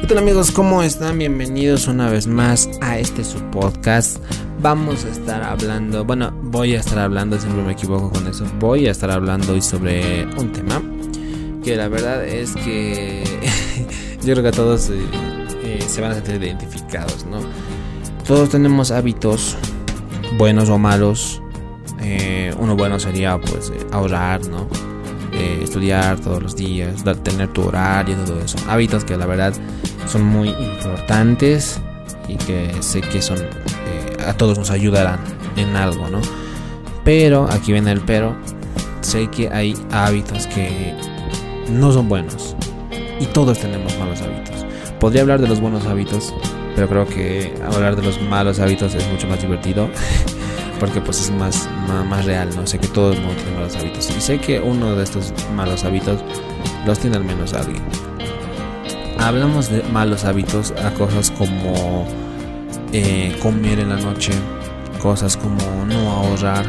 ¿Qué tal amigos? ¿Cómo están? Bienvenidos una vez más a este su podcast. Vamos a estar hablando, bueno, voy a estar hablando, siempre me equivoco con eso, voy a estar hablando hoy sobre un tema que la verdad es que yo creo que todos eh, eh, se van a sentir identificados, ¿no? Todos tenemos hábitos, buenos o malos. Eh, uno bueno sería pues ahorrar, ¿no? Estudiar todos los días, tener tu horario, todo eso. Hábitos que la verdad son muy importantes y que sé que son eh, a todos nos ayudarán en algo, ¿no? Pero aquí viene el pero. Sé que hay hábitos que no son buenos y todos tenemos malos hábitos. Podría hablar de los buenos hábitos, pero creo que hablar de los malos hábitos es mucho más divertido porque pues es más, más, real, ¿no? Sé que todos tienen malos hábitos y sé que uno de estos malos hábitos los tiene al menos alguien hablamos de malos hábitos a cosas como eh, comer en la noche, cosas como no ahorrar,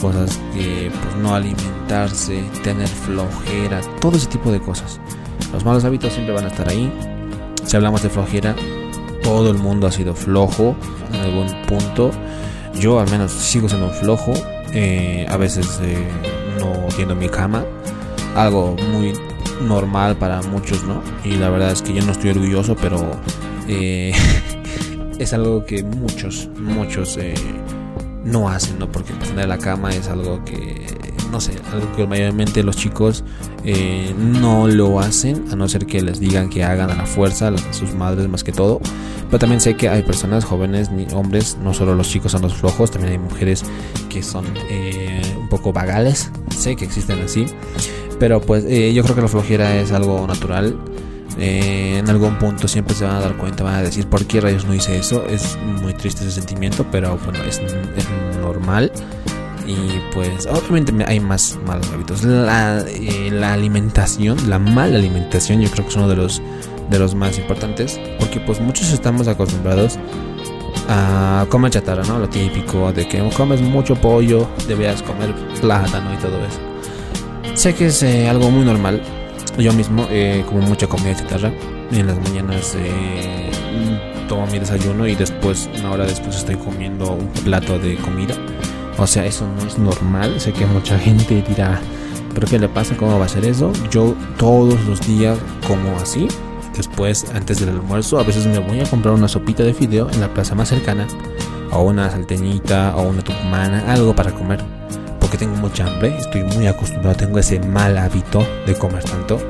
cosas que pues no alimentarse, tener flojera, todo ese tipo de cosas. Los malos hábitos siempre van a estar ahí. Si hablamos de flojera, todo el mundo ha sido flojo en algún punto. Yo al menos sigo siendo flojo. Eh, a veces eh, no tiendo mi cama. Algo muy normal para muchos, ¿no? Y la verdad es que yo no estoy orgulloso, pero eh, es algo que muchos, muchos no hacen, ¿no? Porque tener la cama es algo que, no sé, algo que mayormente los chicos eh, no lo hacen, a no ser que les digan que hagan a la fuerza, sus madres más que todo. Pero también sé que hay personas jóvenes, ni hombres, no solo los chicos son los flojos, también hay mujeres que son un poco vagales, sé que existen así. Pero pues eh, yo creo que la flojera es algo natural. Eh, en algún punto siempre se van a dar cuenta, van a decir por qué rayos no hice eso. Es muy triste ese sentimiento, pero bueno, es, normal. Y pues obviamente hay más malos hábitos. La, eh, la, alimentación, la mala alimentación, yo creo que es uno de los, de los más importantes. Porque pues muchos estamos acostumbrados a comer chatarra, ¿no? Lo típico de que comes mucho pollo, debías comer plátano y todo eso. Sé que es eh, algo muy normal. Yo mismo eh, como mucha comida chatarra. En las mañanas tomo mi desayuno y después, una hora después, estoy comiendo un plato de comida. O sea, eso no es normal. Sé que mucha gente dirá, ¿pero qué le pasa? ¿Cómo va a ser eso? Yo todos los días como así. Después, antes del almuerzo, a veces me voy a comprar una sopita de fideo en la plaza más cercana. O una salteñita, o una tucumana, algo para comer porque tengo mucha hambre, estoy muy acostumbrado, tengo ese mal hábito de comer tanto.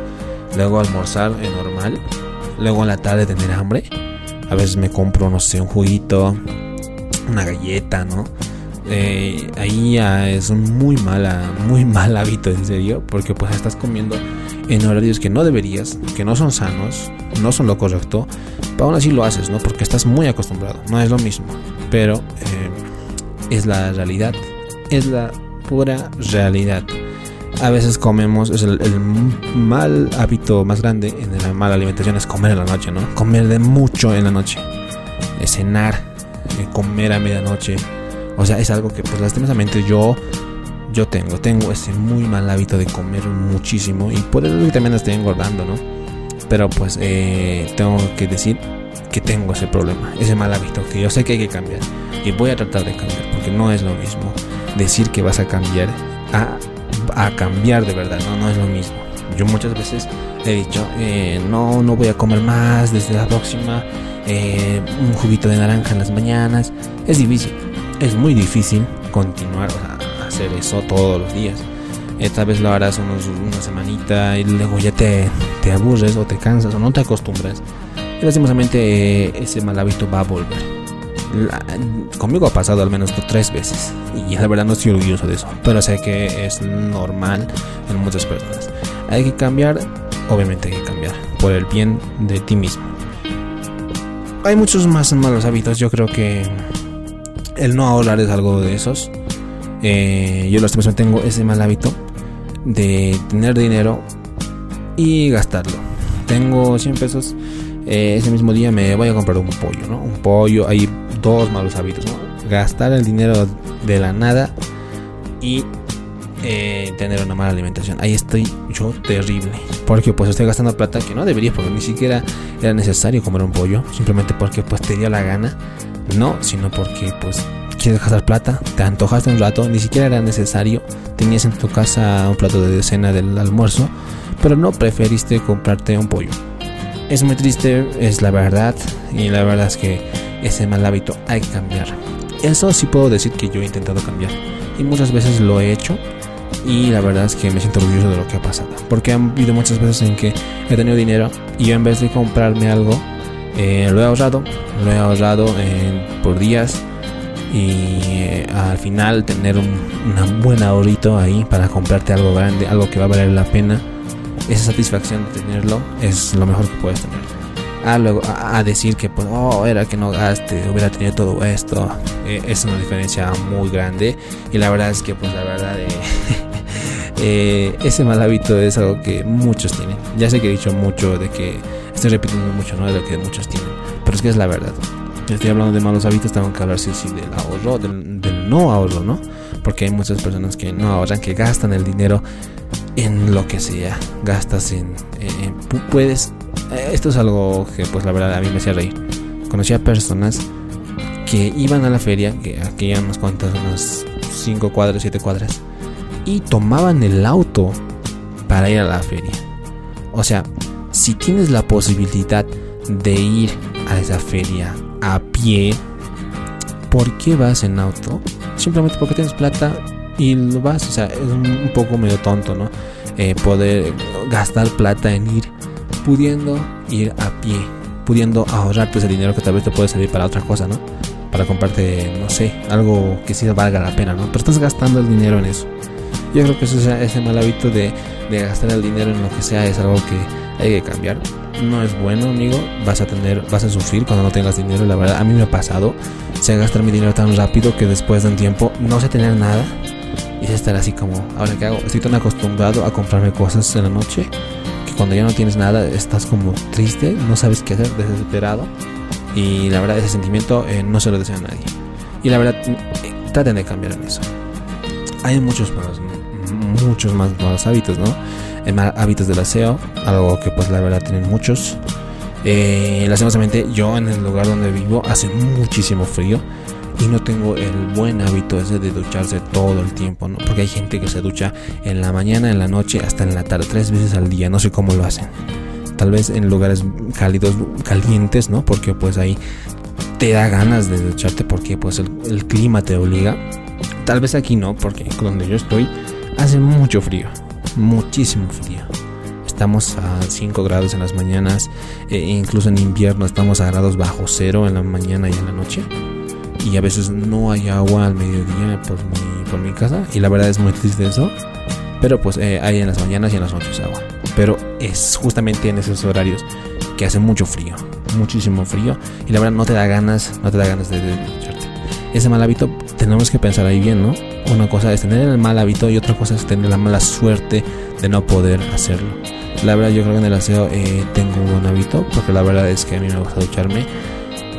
Luego almorzar es normal, luego en la tarde tener hambre. A veces me compro, no sé, un juguito, una galleta, ¿no? Eh, ahí ya es un muy mala, muy mal hábito, en serio, porque pues estás comiendo en horarios que no deberías, que no son sanos, no son lo correcto, pero aún así lo haces, ¿no? Porque estás muy acostumbrado, no es lo mismo, pero eh, es la realidad, es la pura realidad. A veces comemos, es el, mal hábito más grande en la mala alimentación es comer en la noche, ¿no? Comer de mucho en la noche, cenar, comer a medianoche. O sea, es algo que pues lastimosamente yo yo tengo, tengo ese muy mal hábito de comer muchísimo y por eso también estoy engordando, ¿no? Pero pues eh, tengo que decir que tengo ese problema, ese mal hábito que yo sé que hay que cambiar y voy a tratar de cambiar porque no es lo mismo decir que vas a cambiar a, a cambiar de verdad, ¿no? no es lo mismo. Yo muchas veces he dicho, eh, no, no voy a comer más desde la próxima, eh, un juguito de naranja en las mañanas. Es difícil, es muy difícil continuar a hacer eso todos los días. Esta vez lo harás unos, una semanita y luego ya te, te, aburres o te cansas o no te acostumbras. Y lastimosamente eh, ese mal hábito va a volver conmigo ha pasado al menos tres veces y la verdad no estoy orgulloso de eso, pero sé que es normal en muchas personas. Hay que cambiar, obviamente hay que cambiar por el bien de ti mismo. Hay muchos más malos hábitos, yo creo que el no ahorrar es algo de esos. Eh, yo lastimosamente tengo ese mal hábito de tener dinero y gastarlo. Tengo 100 pesos, eh, ese mismo día me voy a comprar un pollo, ¿no? Un pollo, ahí dos malos hábitos. Gastar el dinero de la nada y eh, tener una mala alimentación. Ahí estoy yo terrible. Porque pues estoy gastando plata que no debería, porque ni siquiera era necesario comer un pollo. Simplemente porque pues te dio la gana. No, sino porque pues quieres gastar plata, te antojaste un rato, ni siquiera era necesario. Tenías en tu casa un plato de cena del almuerzo, pero no preferiste comprarte un pollo. Es muy triste, es la verdad, y la verdad es que ese mal hábito hay que cambiar. Eso sí puedo decir que yo he intentado cambiar, y muchas veces lo he hecho, y la verdad es que me siento orgulloso de lo que ha pasado. Porque han habido muchas veces en que he tenido dinero y yo en vez de comprarme algo, eh, lo he ahorrado, lo he ahorrado eh, por días y eh, al final tener un una buen ahorrito ahí para comprarte algo grande, algo que va a valer la pena. Esa satisfacción de tenerlo es lo mejor que puedes tener. A, luego, a, decir que pues, oh, era que no gaste, hubiera tenido todo esto, es una diferencia muy grande. Y la verdad es que, pues, la verdad, Eh, ese mal hábito es algo que muchos tienen. Ya sé que he dicho mucho de que estoy repitiendo mucho, ¿no? De lo que muchos tienen. Pero es que es la verdad. Estoy hablando de malos hábitos, tengo que hablar sí, sí del ahorro, del, no ahorro, ¿no? Porque hay muchas personas que no ahorran, que gastan el dinero en lo que sea. Gastas en. puedes. Eh, esto es algo que, pues, la verdad, a mí me hacía reír. Conocí a personas que iban a la feria, que aquí hay unas cuantas, unas 5 cuadras, 7 cuadras y tomaban el auto para ir a la feria. O sea, si tienes la posibilidad de ir a esa feria a pie, ¿por qué vas en auto? Simplemente porque tienes plata y lo vas. O sea, es un, poco medio tonto, ¿no? Eh, poder gastar plata en ir pudiendo ir a pie, pudiendo ahorrarte ese dinero que tal vez te puede servir para otra cosa, ¿no? Para comprarte, no sé, algo que sí valga la pena, ¿no? Pero estás gastando el dinero en eso. Yo creo que ese, ese mal hábito de, gastar el dinero en lo que sea es algo que hay que cambiar. No es bueno, amigo. Vas a tener, vas a sufrir cuando no tengas dinero. La verdad, a mí me ha pasado. Sé gastar mi dinero tan rápido que después de un tiempo no sé tener nada. Y sé estar así como, ahora qué hago. Estoy tan acostumbrado a comprarme cosas en la noche que cuando ya no tienes nada estás como triste, no sabes qué hacer, desesperado. Y la verdad, ese sentimiento eh, no se lo desea a nadie. Y la verdad, eh, traten de cambiar en eso. Hay muchos malos muchos más malos hábitos, ¿no? Mal hábitos del aseo, algo que pues la verdad tienen muchos. Eh, lastimosamente yo en el lugar donde vivo hace muchísimo frío y no tengo el buen hábito ese de ducharse todo el tiempo, ¿no? Porque hay gente que se ducha en la mañana, en la noche, hasta en la tarde, tres veces al día, no sé cómo lo hacen. Tal vez en lugares cálidos, calientes, ¿no? Porque pues ahí te da ganas de ducharte porque pues el, el clima te obliga. Tal vez aquí no, porque donde yo estoy Hace mucho frío, muchísimo frío. Estamos a 5 grados en las mañanas, e incluso en invierno estamos a grados bajo cero en la mañana y en la noche. Y a veces no hay agua al mediodía por mi, casa. Y la verdad es muy triste eso. Pero pues eh, hay en las mañanas y en las noches agua. Pero es justamente en esos horarios que hace mucho frío. Muchísimo frío. Y la verdad no te da ganas, no te da ganas de, de, Ese mal hábito tenemos que pensar ahí bien, ¿no? Una cosa es tener el mal hábito y otra cosa es tener la mala suerte de no poder hacerlo. La verdad yo creo que en el aseo eh, tengo un buen hábito porque la verdad es que a mí me gusta ducharme.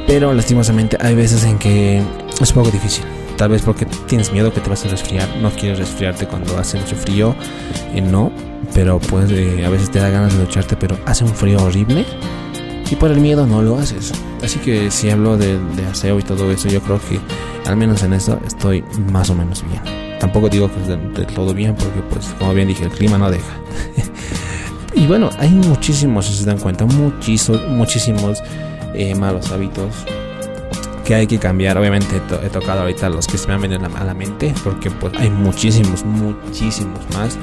Pero lastimosamente hay veces en que es un poco difícil. Tal vez porque tienes miedo que te vas a resfriar. No quieres resfriarte cuando hace mucho frío. Eh, no. Pero pues a veces te da ganas de ducharte pero hace un frío horrible. Y por el miedo no lo haces. Así que si hablo de, aseo y todo eso, yo creo que al menos en eso estoy más o menos bien. Tampoco digo que de, todo bien porque pues como bien dije el clima no deja. y bueno, hay muchísimos, si se dan cuenta, muchísimos, muchísimos eh, malos hábitos que hay que cambiar. Obviamente he tocado ahorita los que se me han venido a la mente, porque pues hay muchísimos, muchísimos más.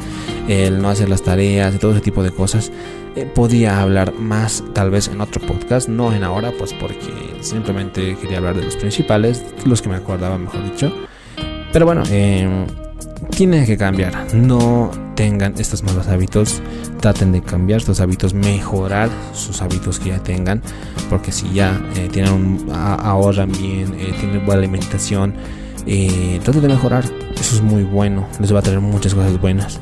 El no hacer las tareas y todo ese tipo de cosas. Eh, podía hablar más tal vez en otro podcast, no en ahora, pues porque simplemente quería hablar de los principales, los que me acordaba, mejor dicho. Pero bueno, eh, tiene que cambiar. No tengan estos malos hábitos. Traten de cambiar estos hábitos, mejorar sus hábitos que ya tengan. Porque si ya eh, tienen ahorran bien, eh, tienen buena alimentación, eh, traten de mejorar. Eso es muy bueno. Les va a traer muchas cosas buenas.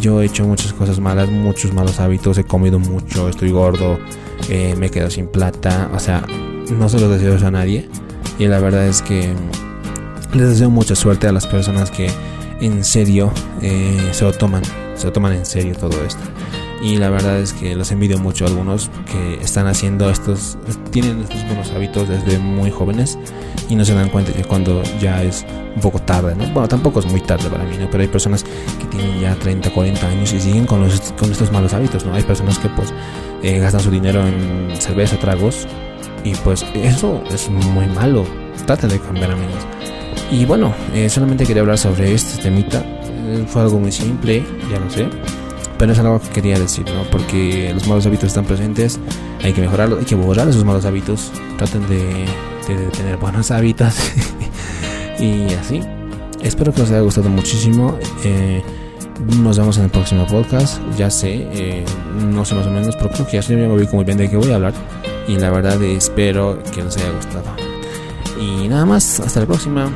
Yo he hecho muchas cosas malas, muchos malos hábitos. He comido mucho, estoy gordo, me quedo sin plata. O sea, no se lo deseo a nadie. Y la verdad es que les deseo mucha suerte a las personas que en serio eh, se lo toman, se lo toman en serio todo esto. Y la verdad es que los envidio mucho a algunos que están haciendo estos, tienen estos buenos hábitos desde muy jóvenes y no se dan cuenta que cuando ya es un poco tarde, ¿no? Bueno, tampoco es muy tarde para mí, ¿no? Pero hay personas que tienen ya 30, 40 años y siguen con, los, estos malos hábitos, ¿no? Hay personas que pues eh, gastan su dinero en cerveza, tragos y pues eso es muy malo. Traten de cambiar amigos. Y bueno, eh, solamente quería hablar sobre este temita. Eh, fue algo muy simple, ya lo sé pero es algo que quería decir, ¿no? Porque los malos hábitos están presentes, hay que mejorarlos, hay que borrar esos malos hábitos, traten de, tener buenos hábitos y así. Espero que os haya gustado muchísimo. Eh, nos vemos en el próximo podcast. Ya sé, no sé más o menos, pero creo que ya sé, me voy muy bien de qué voy a hablar. Y la verdad espero que os haya gustado. Y nada más, hasta la próxima.